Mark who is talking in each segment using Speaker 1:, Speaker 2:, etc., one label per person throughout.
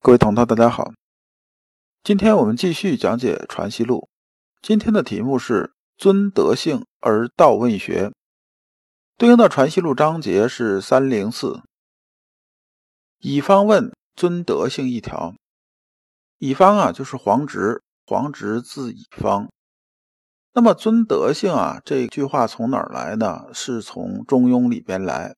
Speaker 1: 各位同道，大家好，今天我们继续讲解《传习录》，今天的题目是。尊德性而道问学，对应的传习录章节是三零四。乙方问尊德性一条，乙方啊就是黄直，黄直字乙方。那么尊德性啊这句话从哪儿来呢？是从《中庸》里边来。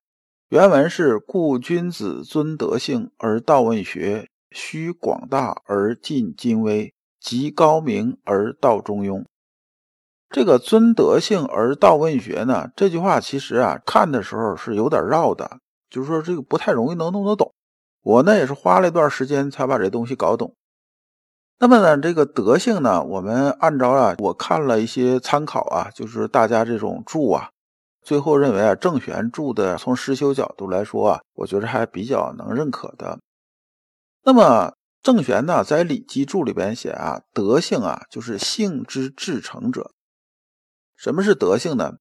Speaker 1: 原文是：故君子尊德性而道问学，须广大而尽精微，极高明而道中庸。这个尊德性而道问学呢？这句话其实啊，看的时候是有点绕的，就是说这个不太容易能弄得懂。我呢也是花了一段时间才把这东西搞懂。那么呢，这个德性呢，我们按照啊，我看了一些参考啊，就是大家这种注啊，最后认为啊，郑玄注的从实修角度来说啊，我觉得还比较能认可的。那么郑玄呢，在《礼记注》里边写啊，德性啊，就是性之至诚者。什么是德性呢？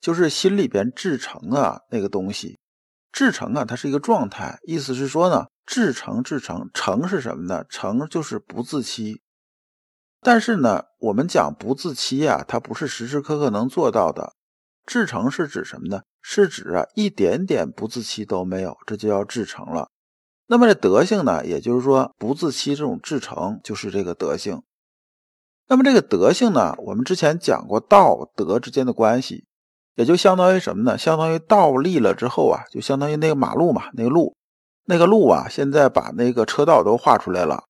Speaker 1: 就是心里边至诚啊，那个东西。至诚啊，它是一个状态，意思是说呢，至诚至诚，诚是什么呢？诚就是不自欺。但是呢，我们讲不自欺啊，它不是时时刻刻能做到的。至诚是指什么呢？是指啊，一点点不自欺都没有，这就叫至诚了。那么这德性呢，也就是说不自欺这种至诚，就是这个德性。那么这个德性呢？我们之前讲过道德之间的关系，也就相当于什么呢？相当于道立了之后啊，就相当于那个马路嘛，那个路，那个路啊，现在把那个车道都画出来了。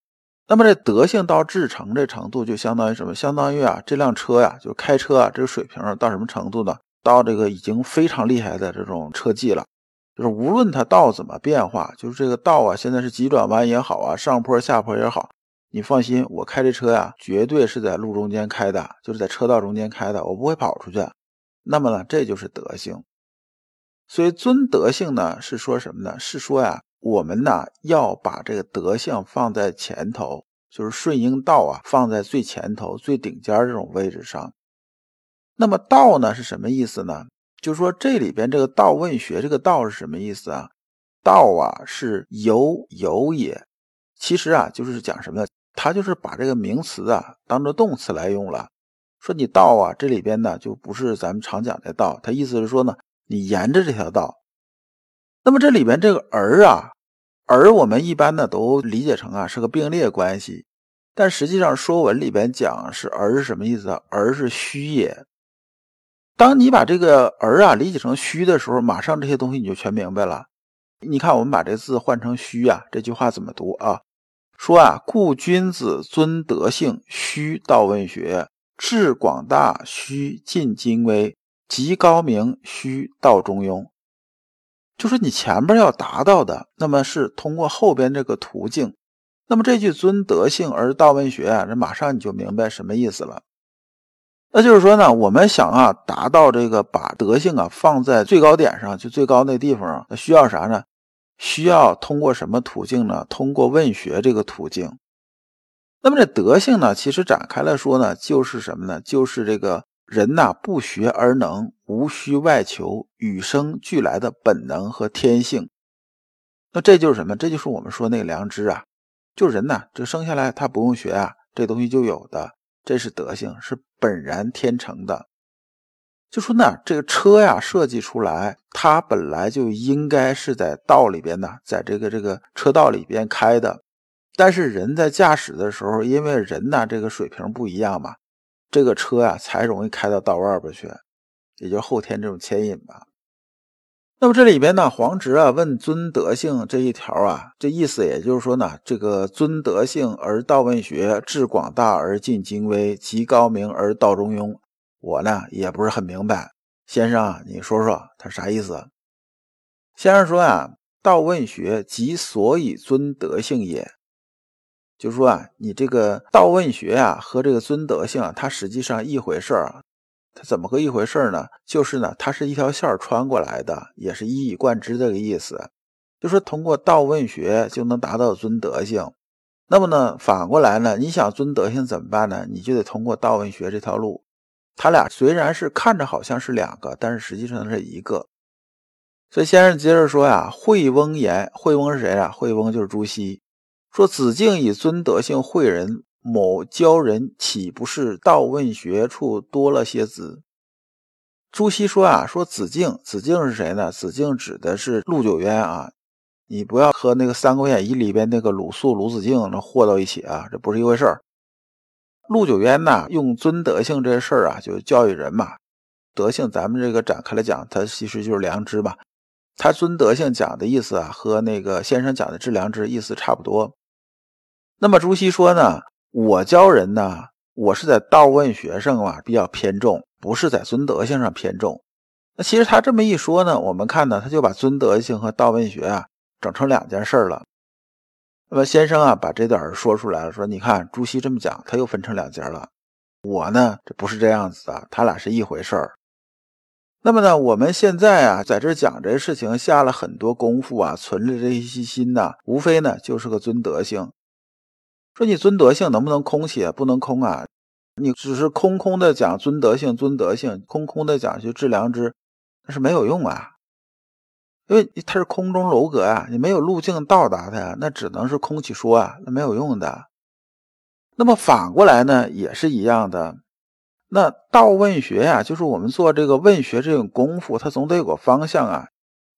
Speaker 1: 那么这德性到至诚这程度，就相当于什么？相当于啊，这辆车呀，就是开车啊，这个水平到什么程度呢？到这个已经非常厉害的这种车技了，就是无论它道怎么变化，就是这个道啊，现在是急转弯也好啊，上坡下坡也好。你放心，我开这车呀，绝对是在路中间开的，就是在车道中间开的，我不会跑出去。那么呢，这就是德性。所以尊德性呢，是说什么呢？是说呀，我们呢要把这个德性放在前头，就是顺应道啊，放在最前头、最顶尖这种位置上。那么道呢是什么意思呢？就是说这里边这个道问学，这个道是什么意思啊？道啊是由有也，其实啊就是讲什么呢？他就是把这个名词啊当做动词来用了，说你道啊，这里边呢就不是咱们常讲的道，他意思是说呢，你沿着这条道。那么这里边这个儿啊，儿我们一般呢都理解成啊是个并列关系，但实际上《说文》里边讲是儿是什么意思啊？儿是虚也。当你把这个儿啊理解成虚的时候，马上这些东西你就全明白了。你看我们把这字换成虚啊，这句话怎么读啊？说啊，故君子尊德性，虚道问学；志广大，须尽精微；极高明，虚道中庸。就是你前边要达到的，那么是通过后边这个途径。那么这句尊德性而道问学啊，这马上你就明白什么意思了。那就是说呢，我们想啊，达到这个把德性啊放在最高点上，就最高那地方，那需要啥呢？需要通过什么途径呢？通过问学这个途径。那么这德性呢，其实展开来说呢，就是什么呢？就是这个人呐，不学而能，无需外求，与生俱来的本能和天性。那这就是什么？这就是我们说那个良知啊。就人呐，这生下来他不用学啊，这东西就有的，这是德性，是本然天成的。就说呢，这个车呀设计出来，它本来就应该是在道里边呢，在这个这个车道里边开的。但是人在驾驶的时候，因为人呢这个水平不一样嘛，这个车呀才容易开到道外边去，也就后天这种牵引吧。那么这里边呢，黄直啊问尊德性这一条啊，这意思也就是说呢，这个尊德性而道问学，至广大而尽精微，极高明而道中庸。我呢也不是很明白，先生，你说说他啥意思？先生说啊，道问学即所以尊德性也，就是说啊，你这个道问学啊和这个尊德性啊，它实际上一回事儿。它怎么个一回事呢？就是呢，它是一条线穿过来的，也是一以贯之这个意思。就说通过道问学就能达到尊德性。那么呢，反过来呢，你想尊德性怎么办呢？你就得通过道问学这条路。他俩虽然是看着好像是两个，但是实际上是一个。所以先生接着说呀：“惠翁言，惠翁是谁啊？惠翁就是朱熹。说子敬以尊德性诲人，某教人岂不是道问学处多了些子？”朱熹说啊：“说子敬，子敬是谁呢？子敬指的是陆九渊啊。你不要和那个《三国演义》里边那个鲁肃、鲁子敬那和到一起啊，这不是一回事儿。陆九渊呐，用尊德性这事儿啊，就教育人嘛。德性，咱们这个展开来讲，它其实就是良知嘛。他尊德性讲的意思啊，和那个先生讲的致良知意思差不多。那么朱熹说呢，我教人呢，我是在道问学上啊比较偏重，不是在尊德性上偏重。那其实他这么一说呢，我们看呢，他就把尊德性和道问学啊整成两件事了。那么先生啊把这点说出来了，说你看朱熹这么讲，他又分成两节了。我呢这不是这样子的，他俩是一回事儿。那么呢，我们现在啊在这讲这事情，下了很多功夫啊，存着这些心呐，无非呢就是个尊德性。说你尊德性能不能空起？不能空啊！你只是空空的讲尊德性，尊德性，空空的讲去治良知，那是没有用啊！因为它是空中楼阁啊，你没有路径到达它，那只能是空起说啊，那没有用的。那么反过来呢，也是一样的。那道问学呀，就是我们做这个问学这种功夫，它总得有个方向啊。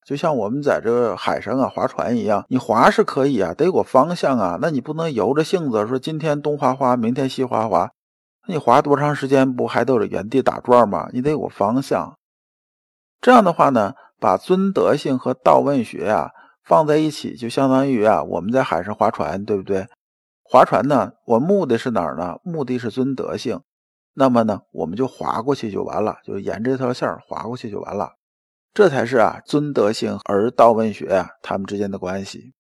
Speaker 1: 就像我们在这海上啊划船一样，你划是可以啊，得有个方向啊。那你不能由着性子说今天东划划，明天西划划，那你划多长时间不还都是原地打转吗？你得有个方向。这样的话呢，把尊德性和道问学啊放在一起，就相当于啊我们在海上划船，对不对？划船呢，我目的是哪儿呢？目的是尊德性。那么呢，我们就划过去就完了，就沿着这条线划过去就完了。这才是啊，尊德性而道问学啊，他们之间的关系。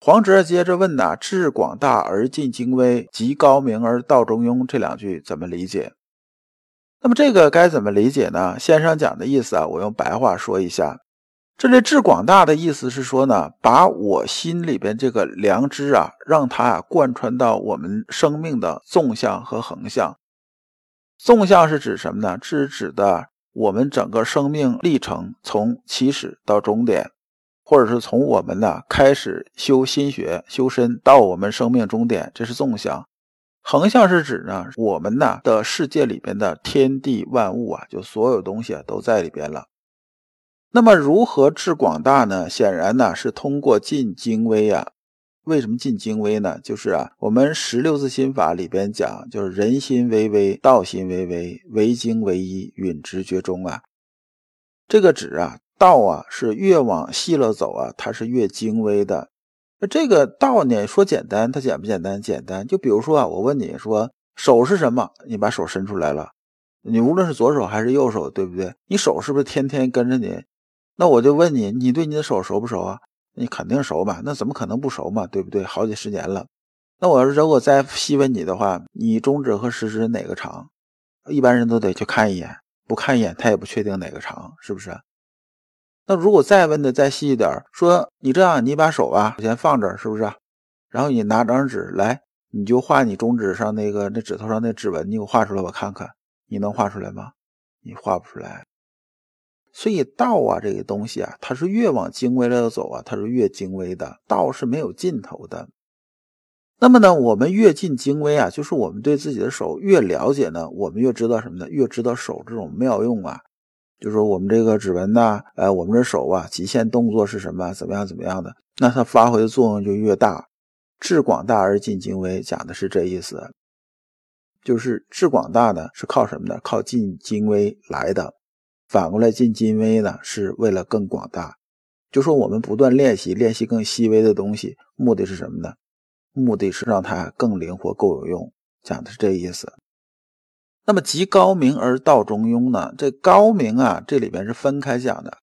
Speaker 1: 黄哲接着问呐：“志广大而尽精微，极高明而道中庸。”这两句怎么理解？那么这个该怎么理解呢？先生讲的意思啊，我用白话说一下。这里志广大的意思是说呢，把我心里边这个良知啊，让它啊贯穿到我们生命的纵向和横向。纵向是指什么呢？是指的。我们整个生命历程从起始到终点，或者是从我们呢开始修心学、修身到我们生命终点，这是纵向；横向是指呢我们呢的世界里边的天地万物啊，就所有东西都在里边了。那么如何治广大呢？显然呢是通过尽精微啊。为什么进精微呢？就是啊，我们十六字心法里边讲，就是人心微微，道心微微，唯精唯一，允直觉中啊。这个指啊，道啊是越往细了走啊，它是越精微的。那这个道呢，说简单，它简不简单？简单。就比如说啊，我问你说手是什么？你把手伸出来了，你无论是左手还是右手，对不对？你手是不是天天跟着你？那我就问你，你对你的手熟不熟啊？你肯定熟嘛？那怎么可能不熟嘛？对不对？好几十年了。那我要是如果再细问你的话，你中指和食指哪个长？一般人都得去看一眼，不看一眼他也不确定哪个长，是不是？那如果再问的再细一点，说你这样，你把手啊先放这儿，是不是？然后你拿张纸来，你就画你中指上那个那指头上那指纹，你给我画出来我看看，你能画出来吗？你画不出来。所以道啊，这个东西啊，它是越往精微了走啊，它是越精微的。道是没有尽头的。那么呢，我们越进精微啊，就是我们对自己的手越了解呢，我们越知道什么呢？越知道手这种妙用啊。就是说我们这个指纹呐，哎，我们这手啊，极限动作是什么？怎么样？怎么样的？那它发挥的作用就越大。至广大而尽精微，讲的是这意思。就是至广大呢，是靠什么呢？靠尽精微来的。反过来进精微呢，是为了更广大。就说我们不断练习，练习更细微的东西，目的是什么呢？目的是让它更灵活、够有用。讲的是这意思。那么，极高明而道中庸呢？这高明啊，这里边是分开讲的。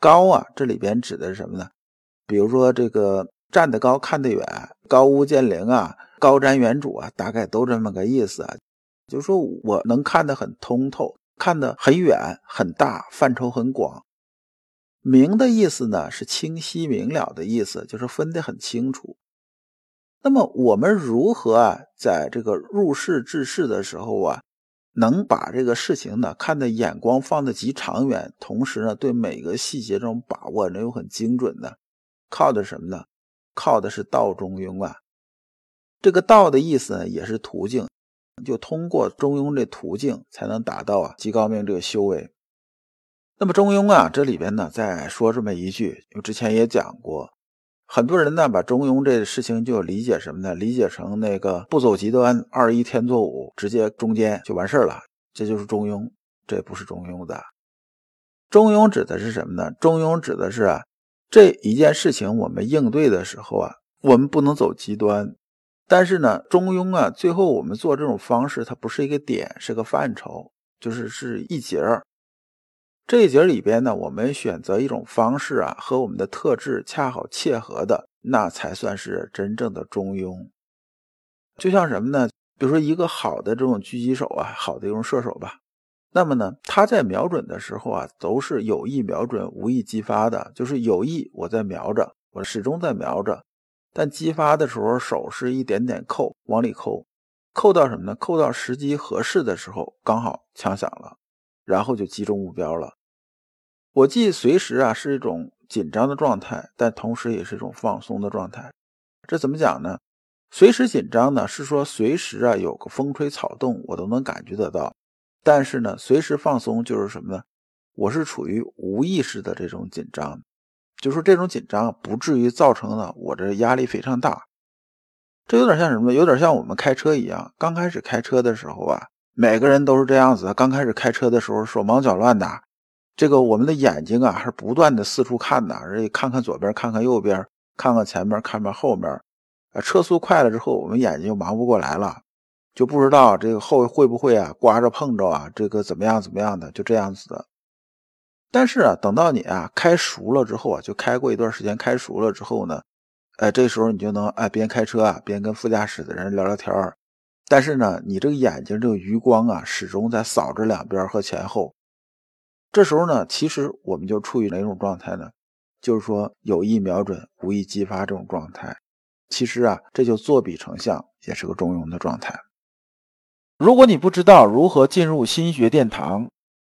Speaker 1: 高啊，这里边指的是什么呢？比如说这个站得高看得远，高屋建瓴啊，高瞻远瞩啊，大概都这么个意思啊。就是说我能看得很通透，看得很远很大，范畴很广。明的意思呢是清晰明了的意思，就是分得很清楚。那么我们如何啊，在这个入世治世的时候啊，能把这个事情呢看的眼光放得极长远，同时呢对每个细节这种把握能又很精准呢？靠的什么呢？靠的是道中庸啊。这个道的意思呢也是途径，就通过中庸这途径才能达到啊极高明这个修为。那么中庸啊，这里边呢再说这么一句，我之前也讲过。很多人呢，把中庸这个事情就理解什么呢？理解成那个不走极端，二一天作五，直接中间就完事了，这就是中庸。这不是中庸的。中庸指的是什么呢？中庸指的是啊，这一件事情我们应对的时候啊，我们不能走极端。但是呢，中庸啊，最后我们做这种方式，它不是一个点，是个范畴，就是是一节儿。这一节里边呢，我们选择一种方式啊，和我们的特质恰好切合的，那才算是真正的中庸。就像什么呢？比如说一个好的这种狙击手啊，好的一种射手吧，那么呢，他在瞄准的时候啊，都是有意瞄准、无意激发的，就是有意我在瞄着，我始终在瞄着，但激发的时候手是一点点扣，往里扣，扣到什么呢？扣到时机合适的时候，刚好枪响了。然后就击中目标了。我既随时啊是一种紧张的状态，但同时也是一种放松的状态。这怎么讲呢？随时紧张呢，是说随时啊有个风吹草动，我都能感觉得到。但是呢，随时放松就是什么呢？我是处于无意识的这种紧张，就说这种紧张不至于造成了我这压力非常大。这有点像什么？有点像我们开车一样，刚开始开车的时候啊。每个人都是这样子，刚开始开车的时候手忙脚乱的，这个我们的眼睛啊是不断的四处看的，而且看看左边，看看右边，看看前面，看看后面。啊，车速快了之后，我们眼睛就忙不过来了，就不知道这个后会不会啊刮着碰着啊，这个怎么样怎么样的，就这样子的。但是啊，等到你啊开熟了之后啊，就开过一段时间，开熟了之后呢，哎，这时候你就能哎边开车啊边跟副驾驶的人聊聊天儿。但是呢，你这个眼睛这个余光啊，始终在扫着两边和前后。这时候呢，其实我们就处于哪种状态呢？就是说有意瞄准，无意激发这种状态。其实啊，这就作比成像，也是个中庸的状态。如果你不知道如何进入心学殿堂，